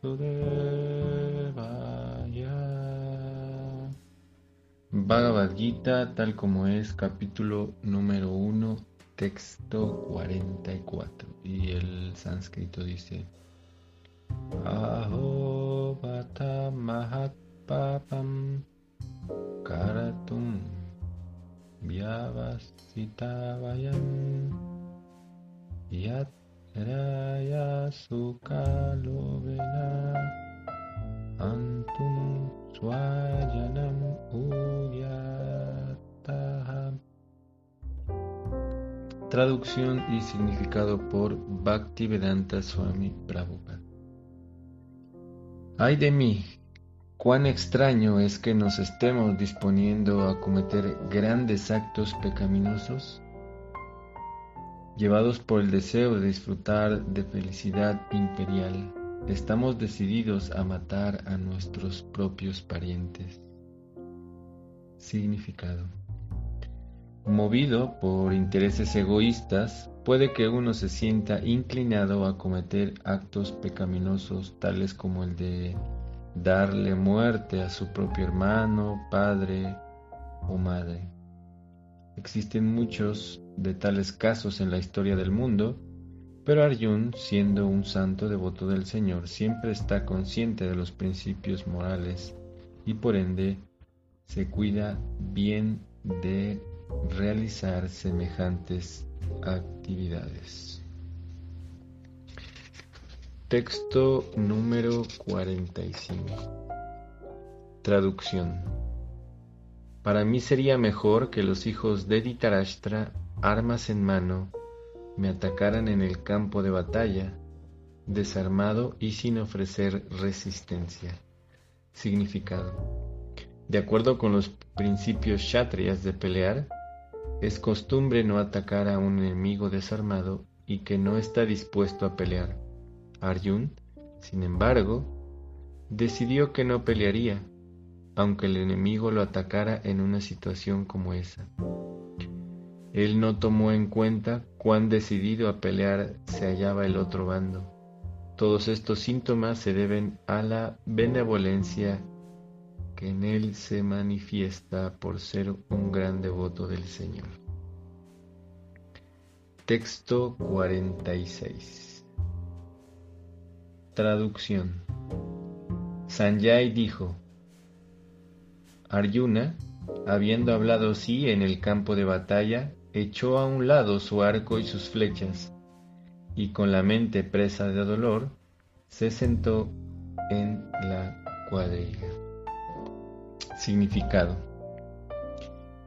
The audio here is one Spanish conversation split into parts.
Vasudevaya. Bhagavad Gita, tal como es, capítulo número 1, texto 44. Y el sánscrito dice: Aho bata mahat karatum vyavasita vayam yat Raya Traducción y significado por Bhaktivedanta Swami Prabhupada. Ay de mí, cuán extraño es que nos estemos disponiendo a cometer grandes actos pecaminosos Llevados por el deseo de disfrutar de felicidad imperial, estamos decididos a matar a nuestros propios parientes. Significado. Movido por intereses egoístas, puede que uno se sienta inclinado a cometer actos pecaminosos tales como el de darle muerte a su propio hermano, padre o madre. Existen muchos de tales casos en la historia del mundo, pero Arjun, siendo un santo devoto del Señor, siempre está consciente de los principios morales y por ende se cuida bien de realizar semejantes actividades. Texto número 45. Traducción. Para mí sería mejor que los hijos de Ditarashtra, armas en mano, me atacaran en el campo de batalla, desarmado y sin ofrecer resistencia. Significado. De acuerdo con los principios shatrias de pelear, es costumbre no atacar a un enemigo desarmado y que no está dispuesto a pelear. Arjun, sin embargo, decidió que no pelearía aunque el enemigo lo atacara en una situación como esa. Él no tomó en cuenta cuán decidido a pelear se hallaba el otro bando. Todos estos síntomas se deben a la benevolencia en él se manifiesta por ser un gran devoto del Señor. Texto 46 Traducción Sanjay dijo, Arjuna, habiendo hablado así en el campo de batalla, echó a un lado su arco y sus flechas, y con la mente presa de dolor, se sentó en la cuadrilla. Significado.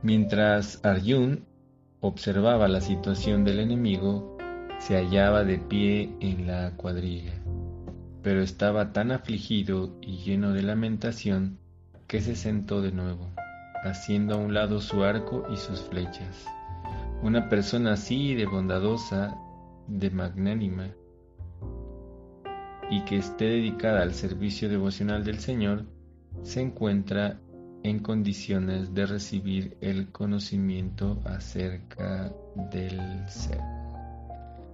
Mientras Arjun observaba la situación del enemigo, se hallaba de pie en la cuadrilla, pero estaba tan afligido y lleno de lamentación que se sentó de nuevo, haciendo a un lado su arco y sus flechas. Una persona así de bondadosa, de magnánima, y que esté dedicada al servicio devocional del Señor, se encuentra en condiciones de recibir el conocimiento acerca del ser.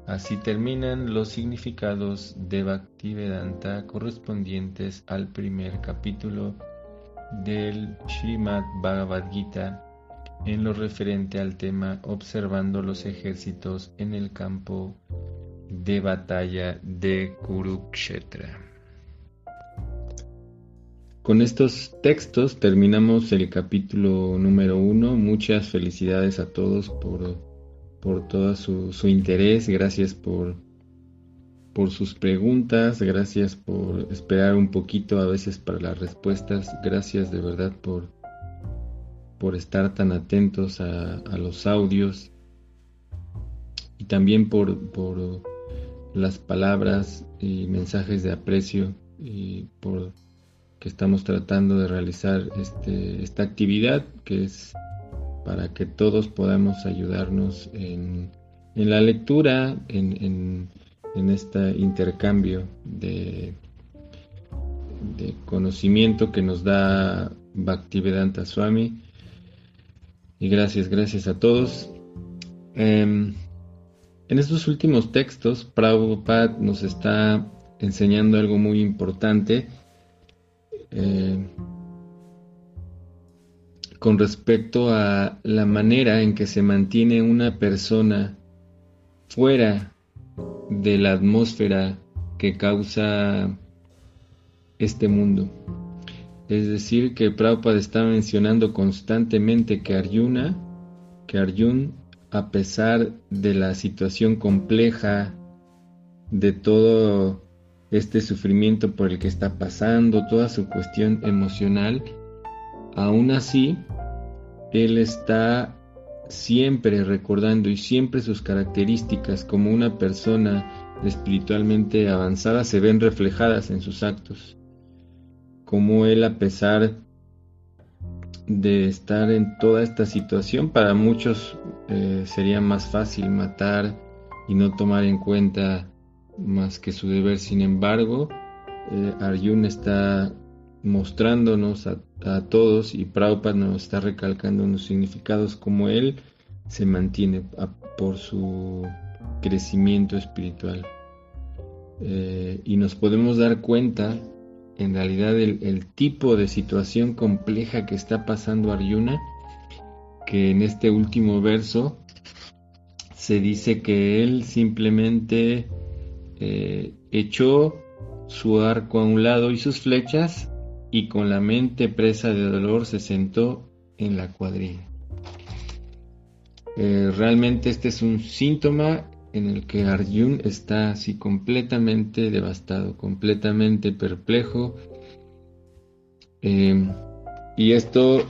Así terminan los significados de Bhaktivedanta correspondientes al primer capítulo del Srimad Bhagavad Gita en lo referente al tema observando los ejércitos en el campo de batalla de Kurukshetra. Con estos textos terminamos el capítulo número uno. Muchas felicidades a todos por, por todo su, su interés. Gracias por por sus preguntas, gracias por esperar un poquito a veces para las respuestas, gracias de verdad por, por estar tan atentos a, los audios y también por, por, las palabras y mensajes de aprecio y por que estamos tratando de realizar este, esta actividad que es para que todos podamos ayudarnos en, en la lectura, en en este intercambio de, conocimiento que nos da Bhaktivedanta Swami. Y gracias, gracias a todos. Em, en estos últimos textos, Prabhupada nos está enseñando algo muy importante eh, con respecto a la manera en que se mantiene una persona fuera de la atmósfera que causa este mundo. Es decir, que Prabhupada está mencionando constantemente que Arjuna, que Arjun, a pesar de la situación compleja, de todo este sufrimiento por el que está pasando, toda su cuestión emocional, aún así, él está siempre recordando y siempre sus características como una persona espiritualmente avanzada se ven reflejadas en sus actos. Como él a pesar de estar en toda esta situación, para muchos eh, sería más fácil matar y no tomar en cuenta más que su deber. Sin embargo, eh, está mostrándonos a, todos y Prabhupada nos está recalcando los significados como él se mantiene por su crecimiento espiritual. Eh, y nos podemos dar cuenta en realidad el, el, tipo de situación compleja que está pasando Arjuna, que en este último verso se dice que él simplemente eh, echó su arco a un lado y sus flechas y con la mente presa de dolor se sentó en la cuadrilla. Eh, realmente este es un síntoma en el que Arjun está así completamente devastado, completamente perplejo. Eh, y esto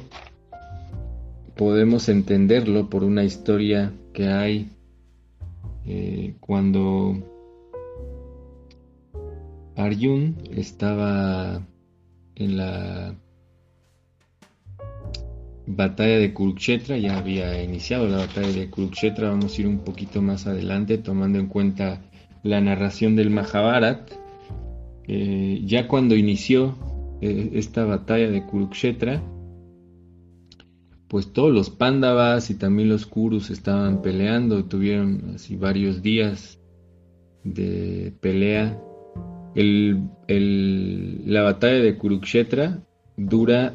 podemos entenderlo por una historia que hay cuando Arjun estaba en la batalla de Kurukshetra, ya había iniciado la batalla de Kurukshetra, vamos a ir un poquito más adelante tomando en cuenta la narración del Mahabharat. Eh, ya cuando inició eh, esta batalla de Kurukshetra, pues todos los Pándavas y también los Kurus estaban peleando, tuvieron así varios días de pelea la batalla de Kurukshetra dura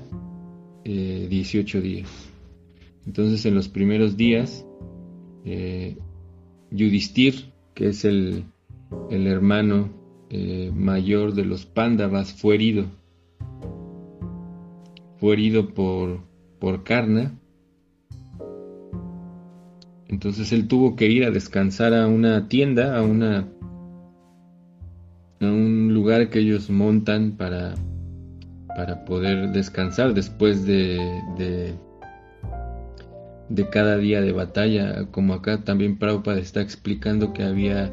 18 eh, días. Entonces en los primeros días, eh, que es el, hermano eh, mayor de los Pándavas, fue herido. Fue herido por, por Karna. Entonces él tuvo que ir a descansar a una tienda, a una un lugar que ellos montan para, para poder descansar después de, de, cada día de batalla. Como acá también Prabhupada está explicando que había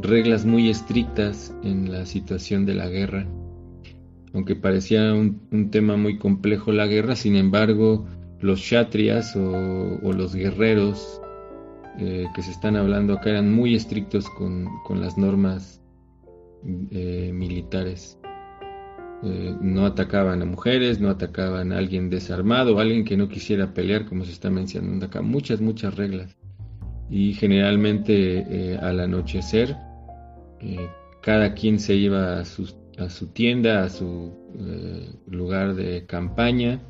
reglas muy estrictas en la situación de la guerra. Aunque parecía un, tema muy complejo la guerra, sin embargo, los kshatriyas o, los guerreros eh, que se están hablando acá eran muy estrictos con, con las normas eh, militares. Eh, no atacaban a mujeres, no atacaban a alguien desarmado, alguien que no quisiera pelear, como se está mencionando acá. Muchas, muchas reglas. Y generalmente eh, al anochecer, cada quien se iba a su, a su tienda, a su lugar de campaña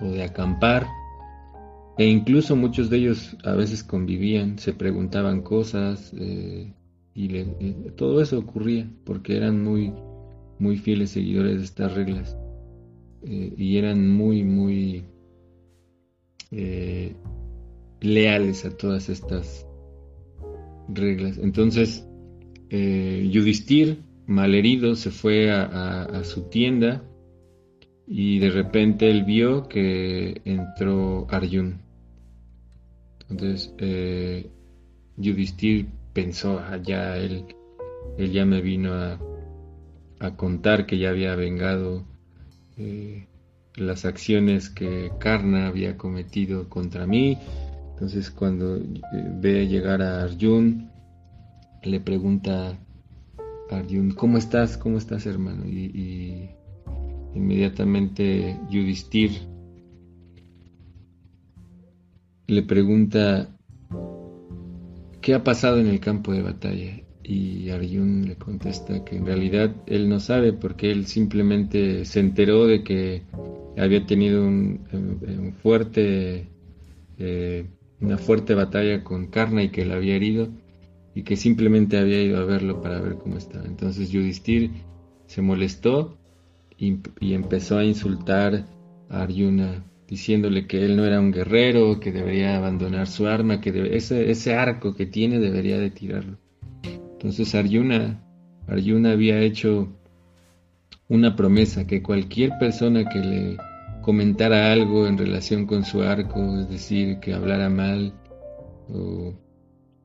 o de acampar. E incluso muchos de ellos a veces convivían, se preguntaban cosas, y todo eso ocurría porque eran muy, muy fieles seguidores de estas reglas eh, y eran muy, muy eh, leales a todas estas reglas. Entonces, eh, Yudhisthir, malherido, se fue a, su tienda y de repente él vio que entró Arjun. Entonces, eh, Yudhisthir pensó, ah, ya él, él ya me vino a, contar que ya había vengado eh, las acciones que Karna había cometido contra mí. Entonces cuando eh, ve llegar a Arjun, le pregunta a Arjun, ¿cómo estás? ¿Cómo estás hermano? Y, y inmediatamente Yudhisthir le pregunta, ¿qué ha pasado en el campo de batalla? Y Arjun le contesta que en realidad él no sabe porque él simplemente se enteró de que había tenido un, fuerte, eh, una fuerte batalla con Karna y que la había herido y que simplemente había ido a verlo para ver cómo estaba. Entonces Yudhisthir se molestó y, empezó a insultar a Arjuna diciéndole que él no era un guerrero, que debería abandonar su arma, que ese, ese arco que tiene debería de tirarlo. Entonces Arjuna, Arjuna había hecho una promesa que cualquier persona que le comentara algo en relación con su arco, es decir, que hablara mal o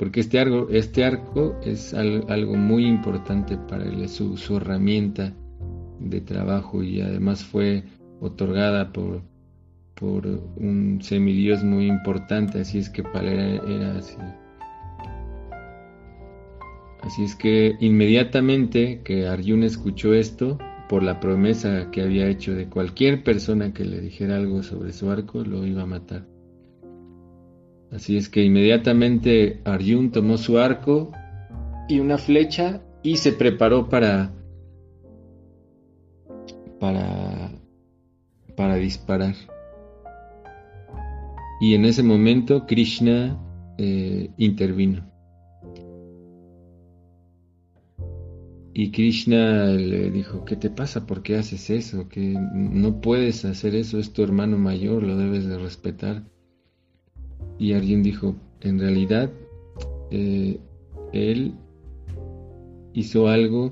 porque este arco, este arco es algo muy importante para él, es su, herramienta de trabajo y además fue otorgada por, por un semidios muy importante, así es que Palera era así. Así es que inmediatamente que Arjuna escuchó esto, por la promesa que había hecho de cualquier persona que le dijera algo sobre su arco, lo iba a matar. Así es que inmediatamente Arjun tomó su arco y una flecha y se preparó para para para disparar. Y en ese momento Krishna eh, intervino. Y Krishna le dijo, ¿qué te pasa? ¿Por qué haces eso? Que no puedes hacer eso, es tu hermano mayor, lo debes de respetar. Y alguien dijo, en realidad, eh, él hizo algo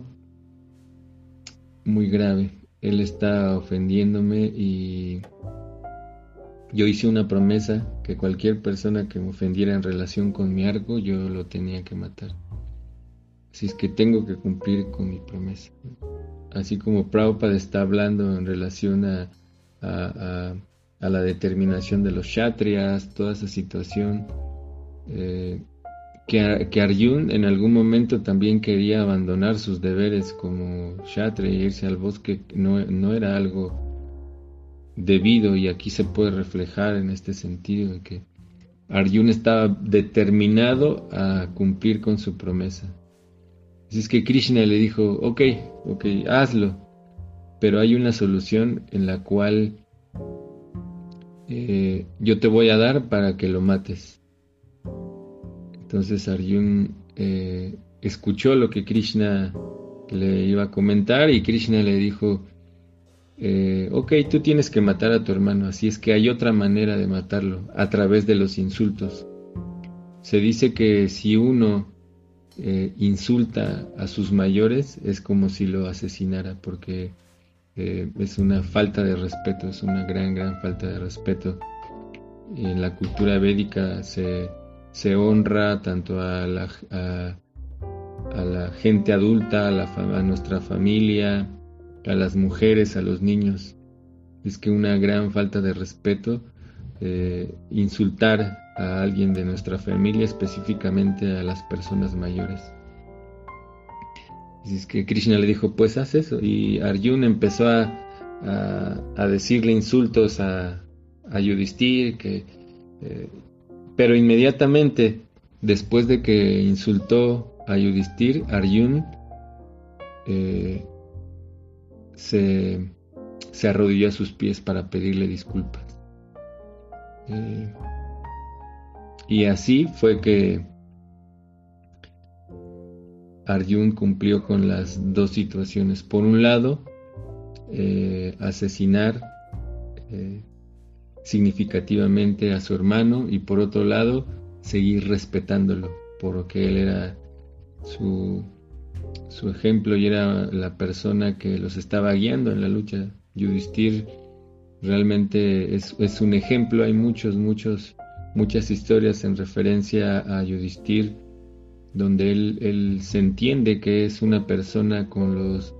muy grave. Él está ofendiéndome y yo hice una promesa que cualquier persona que me ofendiera en relación con mi arco, yo lo tenía que matar. Así es que tengo que cumplir con mi promesa. Así como Prabhupada está hablando en relación a a la determinación de los kshatriyas, toda esa situación. Eh, que, que, Arjun en algún momento también quería abandonar sus deberes como kshatriya e irse al bosque, no, no era algo debido y aquí se puede reflejar en este sentido de que Arjun estaba determinado a cumplir con su promesa. Así es que Krishna le dijo, ok, ok, hazlo, pero hay una solución en la cual eh, yo te voy a dar para que lo mates. Entonces Arjun eh, escuchó lo que Krishna le iba a comentar y Krishna le dijo, eh, ok, tú tienes que matar a tu hermano, así es que hay otra manera de matarlo, a través de los insultos. Se dice que si uno insulta a sus mayores es como si lo asesinara, porque es una falta de respeto, es una gran, gran falta de respeto. En la cultura védica se, se honra tanto a la, a, la gente adulta, a, la, a nuestra familia, a las mujeres, a los niños. Es que una gran falta de respeto eh, insultar a alguien de nuestra familia, específicamente a las personas mayores. Y es que Krishna le dijo, pues haz eso. Y Arjuna empezó a, a, decirle insultos a, a que, eh, pero inmediatamente después de que insultó a Yudhisthira, Arjuna eh, se, se, arrodilló a sus pies para pedirle disculpas. Eh, y así fue que Arjun cumplió con las dos situaciones. Por un lado, eh, asesinar eh, significativamente a su hermano y por otro lado, seguir respetándolo, porque él era su, su ejemplo y era la persona que los estaba guiando en la lucha. Yudhisthir realmente es, un ejemplo, hay muchos, muchos, muchas historias en referencia a Yudhisthir donde él, se entiende que es una persona con los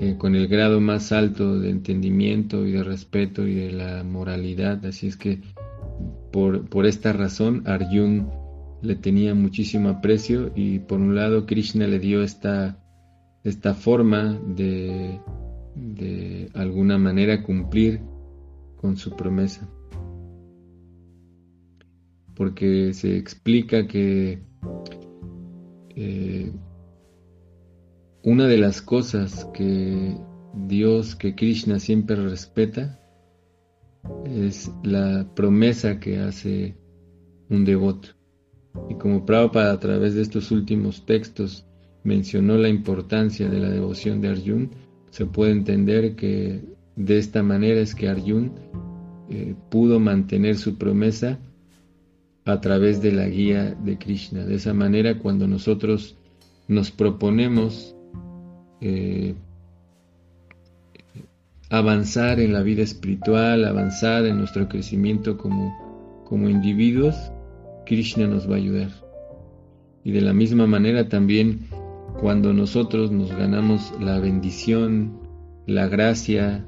eh, con el grado más alto de entendimiento y de respeto y de la moralidad. Así es que por, por esta razón Arjun le tenía muchísimo aprecio y por un lado Krishna le dio esta, esta forma de, de alguna manera cumplir con su promesa. Porque se explica que eh, una de las cosas que Dios, que Krishna siempre respeta, es la promesa que hace un devoto. Y como Prabhupada a través de estos últimos textos mencionó la importancia de la devoción de Arjun, se puede entender que de esta manera es que Arjun eh, pudo mantener su promesa a través de la guía de Krishna. De esa manera, cuando nosotros nos proponemos eh, avanzar en la vida espiritual, avanzar en nuestro crecimiento como, como individuos, Krishna nos va a ayudar. Y de la misma manera también cuando nosotros nos ganamos la bendición, la gracia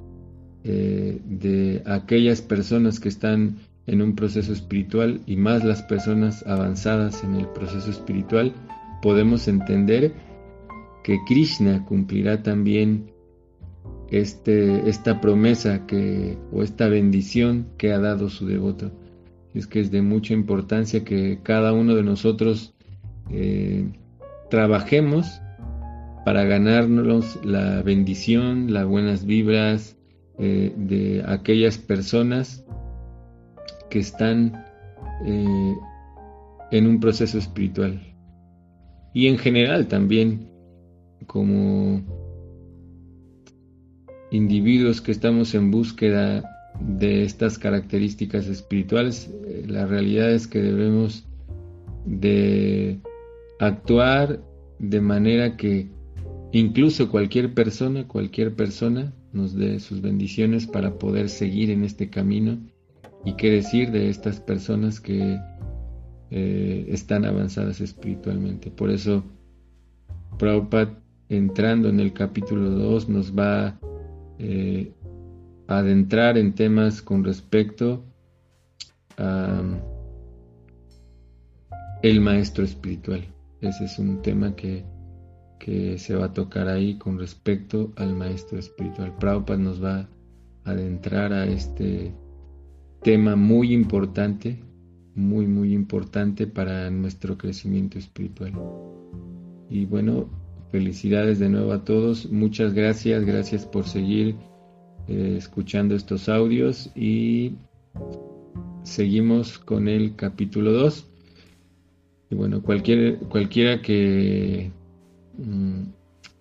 eh, de aquellas personas que están en un proceso espiritual y más las personas avanzadas en el proceso espiritual, podemos entender que Krishna cumplirá también este, esta promesa que, o esta bendición que ha dado su devoto. Es que es de mucha importancia que cada uno de nosotros eh, trabajemos para ganarnos la bendición, las buenas vibras eh, de aquellas personas que están eh, en un proceso espiritual. Y en general también como individuos que estamos en búsqueda de estas características espirituales, eh, la realidad es que debemos de actuar de manera que incluso cualquier persona, cualquier persona nos dé sus bendiciones para poder seguir en este camino y qué decir de estas personas que eh, están avanzadas espiritualmente. Por eso Prabhupada entrando en el capítulo 2 nos va eh, adentrar en temas con respecto a el maestro espiritual. Ese es un tema que, que se va a tocar ahí con respecto al maestro espiritual. Prabhupada nos va a adentrar a este tema muy importante, muy, muy importante para nuestro crecimiento espiritual. Y bueno, Felicidades de nuevo a todos. Muchas gracias. Gracias por seguir eh, escuchando estos audios y seguimos con el capítulo 2. Y bueno, cualquier, cualquiera que mm,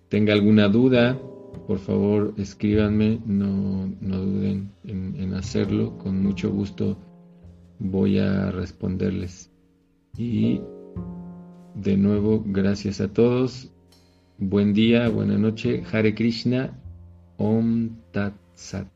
tenga alguna duda, por favor escríbanme, no, duden en, en hacerlo. Con mucho gusto voy a responderles. Y de nuevo, gracias a todos Buen día, buena noche. Hare Krishna. Om Tat Set.